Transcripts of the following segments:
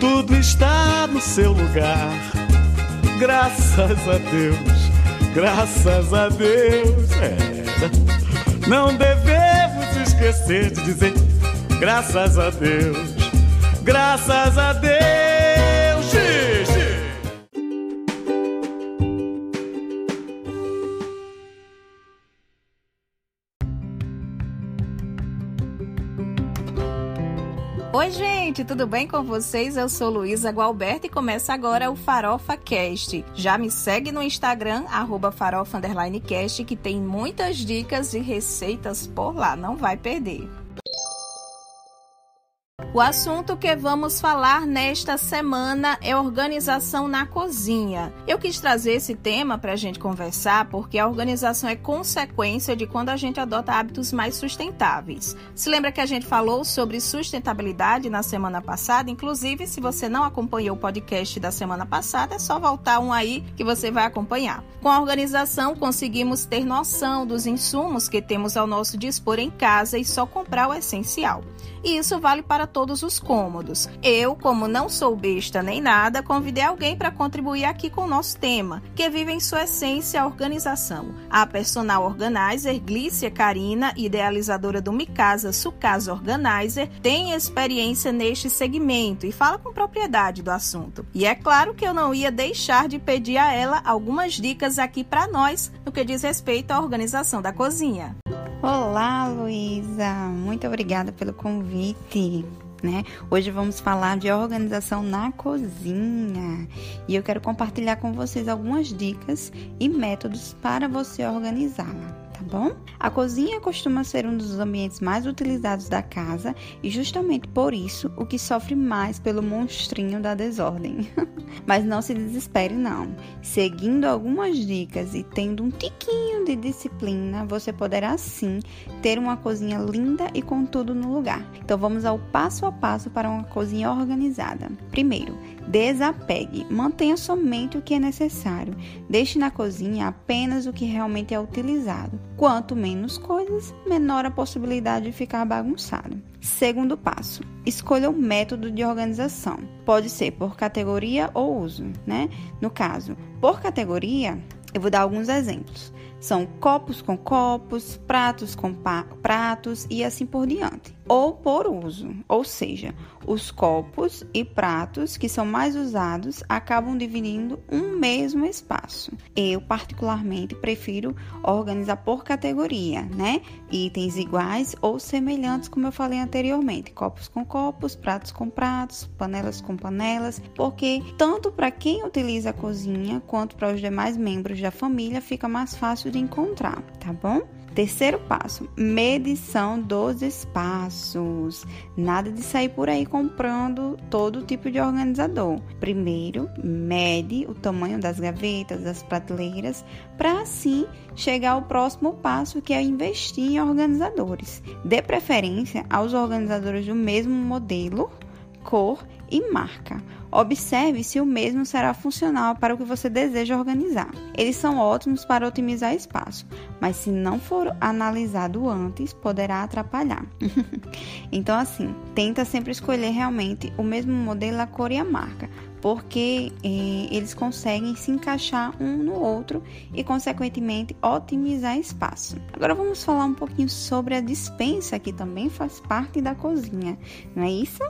tudo está no seu lugar. Graças a Deus, graças a Deus. É. Não devemos esquecer de dizer graças a Deus, graças a Deus. Oi, gente, tudo bem com vocês? Eu sou Luísa Gualberto e começa agora o Farofa Cast. Já me segue no Instagram, farofa_cast, que tem muitas dicas e receitas por lá, não vai perder. O assunto que vamos falar nesta semana é organização na cozinha. Eu quis trazer esse tema para a gente conversar porque a organização é consequência de quando a gente adota hábitos mais sustentáveis. Se lembra que a gente falou sobre sustentabilidade na semana passada? Inclusive, se você não acompanhou o podcast da semana passada, é só voltar um aí que você vai acompanhar. Com a organização, conseguimos ter noção dos insumos que temos ao nosso dispor em casa e só comprar o essencial. E isso vale para todos os cômodos. Eu, como não sou besta nem nada, convidei alguém para contribuir aqui com o nosso tema, que vive em sua essência a organização. A personal organizer Glícia Karina, idealizadora do Micasa Sucasa Organizer, tem experiência neste segmento e fala com propriedade do assunto. E é claro que eu não ia deixar de pedir a ela algumas dicas aqui para nós no que diz respeito à organização da cozinha. Olá, Luísa! Muito obrigada pelo convite. Né? Hoje vamos falar de organização na cozinha e eu quero compartilhar com vocês algumas dicas e métodos para você organizá-la bom? A cozinha costuma ser um dos ambientes mais utilizados da casa e justamente por isso o que sofre mais pelo monstrinho da desordem. Mas não se desespere não. Seguindo algumas dicas e tendo um tiquinho de disciplina, você poderá sim ter uma cozinha linda e com tudo no lugar. Então vamos ao passo a passo para uma cozinha organizada. Primeiro, Desapegue, mantenha somente o que é necessário. Deixe na cozinha apenas o que realmente é utilizado. Quanto menos coisas, menor a possibilidade de ficar bagunçado. Segundo passo: escolha o método de organização. Pode ser por categoria ou uso, né? No caso, por categoria, eu vou dar alguns exemplos. São copos com copos, pratos com pratos e assim por diante ou por uso, ou seja, os copos e pratos que são mais usados acabam dividindo um mesmo espaço. Eu particularmente prefiro organizar por categoria, né? Itens iguais ou semelhantes, como eu falei anteriormente, copos com copos, pratos com pratos, panelas com panelas, porque tanto para quem utiliza a cozinha quanto para os demais membros da família fica mais fácil de encontrar, tá bom? Terceiro passo, medição dos espaços. Nada de sair por aí comprando todo tipo de organizador. Primeiro, mede o tamanho das gavetas, das prateleiras, para assim chegar ao próximo passo, que é investir em organizadores. Dê preferência aos organizadores do mesmo modelo, cor e marca. Observe se o mesmo será funcional para o que você deseja organizar. Eles são ótimos para otimizar espaço, mas se não for analisado antes, poderá atrapalhar. então, assim, tenta sempre escolher realmente o mesmo modelo, a cor e a marca, porque eh, eles conseguem se encaixar um no outro e, consequentemente, otimizar espaço. Agora vamos falar um pouquinho sobre a dispensa, que também faz parte da cozinha, não é isso?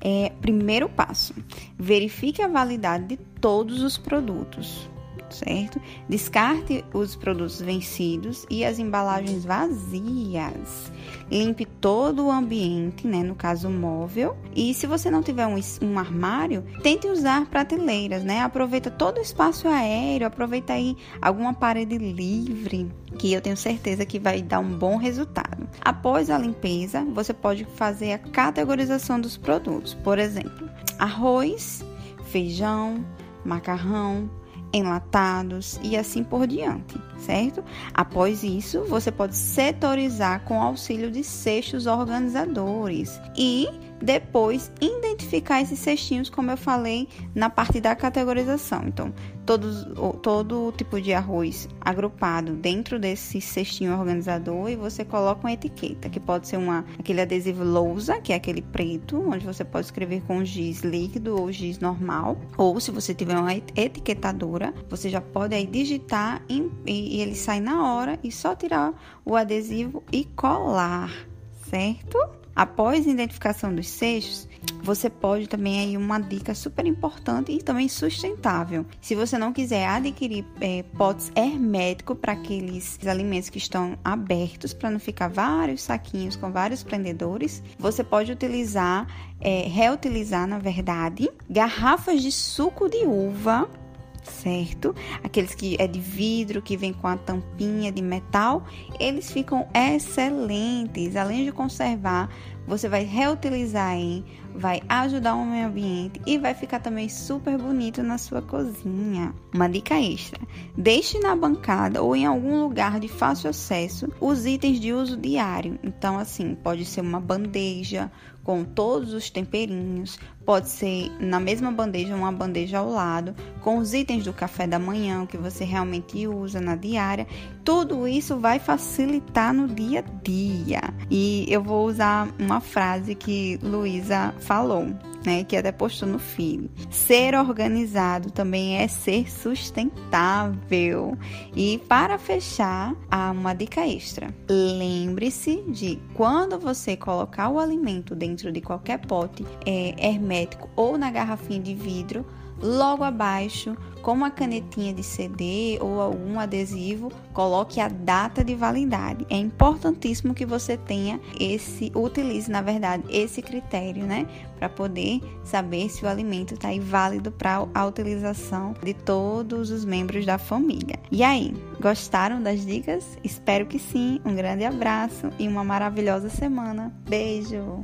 É, primeiro passo: verifique a validade de todos os produtos certo? Descarte os produtos vencidos e as embalagens vazias. Limpe todo o ambiente, né? No caso, móvel. E se você não tiver um, um armário, tente usar prateleiras, né? Aproveita todo o espaço aéreo, aproveita aí alguma parede livre, que eu tenho certeza que vai dar um bom resultado. Após a limpeza, você pode fazer a categorização dos produtos. Por exemplo, arroz, feijão, macarrão, enlatados e assim por diante, certo? Após isso, você pode setorizar com auxílio de cestos organizadores e depois identificar esses cestinhos, como eu falei na parte da categorização. Então, todos, todo tipo de arroz agrupado dentro desse cestinho organizador e você coloca uma etiqueta, que pode ser uma, aquele adesivo lousa, que é aquele preto, onde você pode escrever com giz líquido ou giz normal, ou se você tiver uma etiquetadora, você já pode aí digitar e, e ele sai na hora e só tirar o adesivo e colar, certo? Após a identificação dos seixos, você pode também aí uma dica super importante e também sustentável. Se você não quiser adquirir é, potes herméticos para aqueles alimentos que estão abertos, para não ficar vários saquinhos com vários prendedores, você pode utilizar, é, reutilizar na verdade, garrafas de suco de uva certo? Aqueles que é de vidro, que vem com a tampinha de metal, eles ficam excelentes. Além de conservar, você vai reutilizar vai ajudar o meio ambiente e vai ficar também super bonito na sua cozinha. Uma dica extra: deixe na bancada ou em algum lugar de fácil acesso os itens de uso diário. Então, assim, pode ser uma bandeja com todos os temperinhos, pode ser na mesma bandeja, uma bandeja ao lado, com os itens do café da manhã que você realmente usa na diária. Tudo isso vai facilitar no dia a dia. E eu vou usar uma frase que Luísa falou né, que até postou no feed. Ser organizado também é ser sustentável. E para fechar, há uma dica extra. Lembre-se de quando você colocar o alimento dentro de qualquer pote é, hermético ou na garrafinha de vidro, logo abaixo com uma canetinha de CD ou algum adesivo, coloque a data de validade. É importantíssimo que você tenha esse, utilize na verdade esse critério, né, para poder saber se o alimento está válido para a utilização de todos os membros da família. E aí, gostaram das dicas? Espero que sim. Um grande abraço e uma maravilhosa semana. Beijo!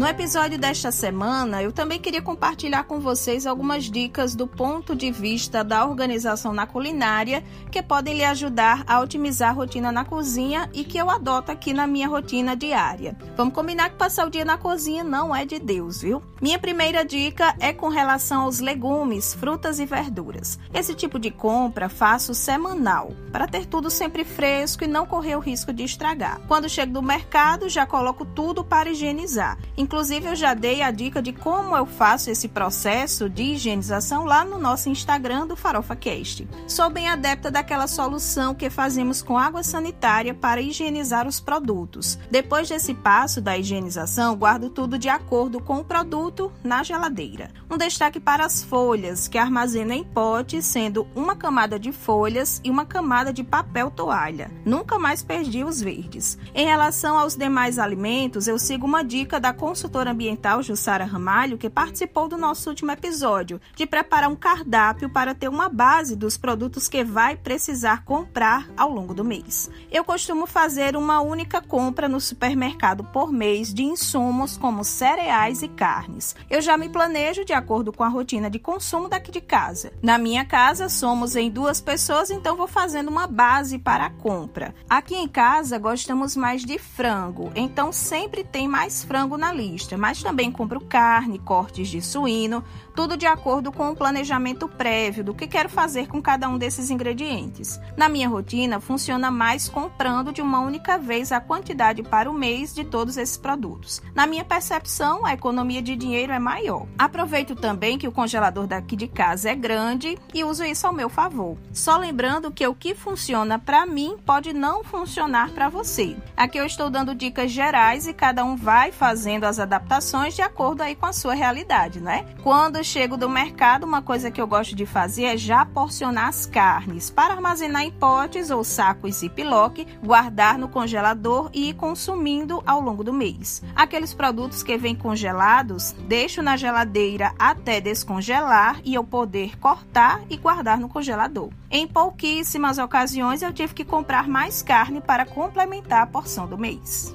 No episódio desta semana, eu também queria compartilhar com vocês algumas dicas do ponto de vista da organização na culinária que podem lhe ajudar a otimizar a rotina na cozinha e que eu adoto aqui na minha rotina diária. Vamos combinar que passar o dia na cozinha não é de Deus, viu? Minha primeira dica é com relação aos legumes, frutas e verduras. Esse tipo de compra faço semanal, para ter tudo sempre fresco e não correr o risco de estragar. Quando chego do mercado, já coloco tudo para higienizar Inclusive, eu já dei a dica de como eu faço esse processo de higienização lá no nosso Instagram do Farofa Cast. Sou bem adepta daquela solução que fazemos com água sanitária para higienizar os produtos. Depois desse passo da higienização, guardo tudo de acordo com o produto na geladeira. Um destaque para as folhas, que armazeno em potes, sendo uma camada de folhas e uma camada de papel toalha. Nunca mais perdi os verdes. Em relação aos demais alimentos, eu sigo uma dica da consultoria consultora ambiental Jussara Ramalho, que participou do nosso último episódio, de preparar um cardápio para ter uma base dos produtos que vai precisar comprar ao longo do mês. Eu costumo fazer uma única compra no supermercado por mês de insumos como cereais e carnes. Eu já me planejo de acordo com a rotina de consumo daqui de casa. Na minha casa somos em duas pessoas, então vou fazendo uma base para a compra. Aqui em casa gostamos mais de frango, então sempre tem mais frango na lista mas também compro carne, cortes de suíno, tudo de acordo com o planejamento prévio do que quero fazer com cada um desses ingredientes. Na minha rotina, funciona mais comprando de uma única vez a quantidade para o mês de todos esses produtos. Na minha percepção, a economia de dinheiro é maior. Aproveito também que o congelador daqui de casa é grande e uso isso ao meu favor. Só lembrando que o que funciona para mim pode não funcionar para você. Aqui eu estou dando dicas gerais e cada um vai fazendo as adaptações de acordo aí com a sua realidade, né? Quando eu chego do mercado, uma coisa que eu gosto de fazer é já porcionar as carnes para armazenar em potes ou sacos ziplock, guardar no congelador e ir consumindo ao longo do mês. Aqueles produtos que vêm congelados, deixo na geladeira até descongelar e eu poder cortar e guardar no congelador. Em pouquíssimas ocasiões eu tive que comprar mais carne para complementar a porção do mês.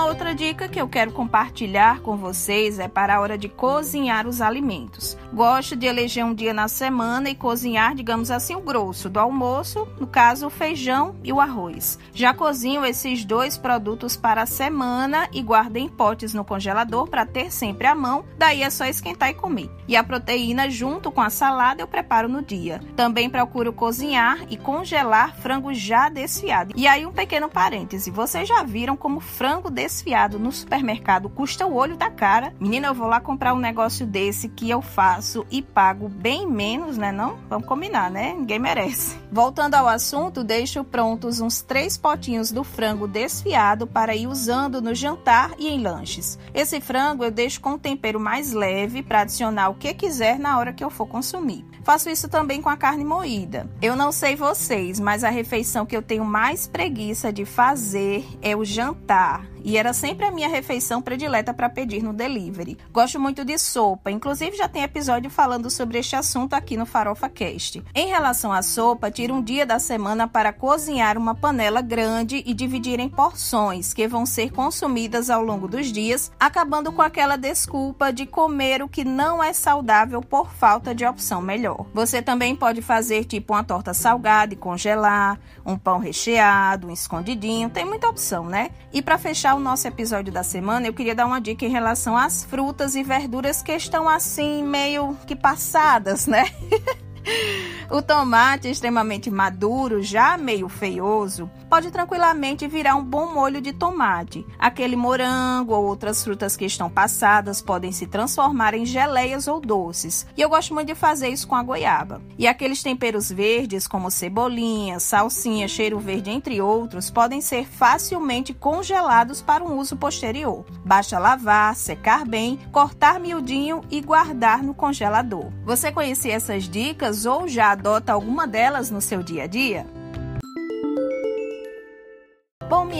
Uma outra dica que eu quero compartilhar com vocês é para a hora de cozinhar os alimentos. Gosto de eleger um dia na semana e cozinhar, digamos assim, o grosso do almoço, no caso o feijão e o arroz. Já cozinho esses dois produtos para a semana e guardo em potes no congelador para ter sempre à mão, daí é só esquentar e comer. E a proteína junto com a salada eu preparo no dia. Também procuro cozinhar e congelar frango já desfiado. E aí um pequeno parêntese, vocês já viram como frango desfiado no supermercado custa o olho da cara? Menina, eu vou lá comprar um negócio desse que eu faço e pago bem menos, né não? Vamos combinar, né? Ninguém merece. Voltando ao assunto, deixo prontos uns três potinhos do frango desfiado para ir usando no jantar e em lanches. Esse frango eu deixo com um tempero mais leve para adicionar o que quiser na hora que eu for consumir. Faço isso também com a carne moída. Eu não sei vocês, mas a refeição que eu tenho mais preguiça de fazer é o jantar e era sempre a minha refeição predileta para pedir no delivery. Gosto muito de sopa, inclusive já tem episódio falando sobre este assunto aqui no Farofa Cast. Em relação à sopa, tiro um dia da semana para cozinhar uma panela grande e dividir em porções que vão ser consumidas ao longo dos dias, acabando com aquela desculpa de comer o que não é saudável por falta de opção melhor. Você também pode fazer tipo uma torta salgada e congelar, um pão recheado, um escondidinho, tem muita opção, né? E para fechar fechar o nosso episódio da semana, eu queria dar uma dica em relação às frutas e verduras que estão assim meio que passadas, né? O tomate extremamente maduro, já meio feioso, pode tranquilamente virar um bom molho de tomate. Aquele morango ou outras frutas que estão passadas podem se transformar em geleias ou doces. E eu gosto muito de fazer isso com a goiaba. E aqueles temperos verdes, como cebolinha, salsinha, cheiro verde, entre outros, podem ser facilmente congelados para um uso posterior. Basta lavar, secar bem, cortar miudinho e guardar no congelador. Você conhecia essas dicas ou já adota alguma delas no seu dia a dia?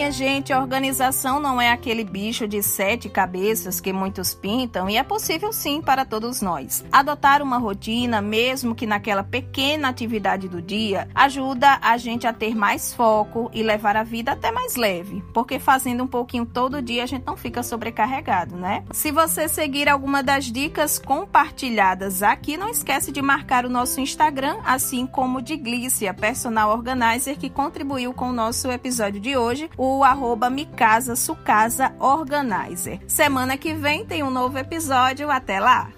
Minha gente, a organização não é aquele bicho de sete cabeças que muitos pintam e é possível sim para todos nós. Adotar uma rotina, mesmo que naquela pequena atividade do dia, ajuda a gente a ter mais foco e levar a vida até mais leve, porque fazendo um pouquinho todo dia a gente não fica sobrecarregado, né? Se você seguir alguma das dicas compartilhadas aqui, não esquece de marcar o nosso Instagram, assim como de Glícia, personal organizer que contribuiu com o nosso episódio de hoje hoje, o arroba Micasa Sucasa Organizer. Semana que vem tem um novo episódio. Até lá!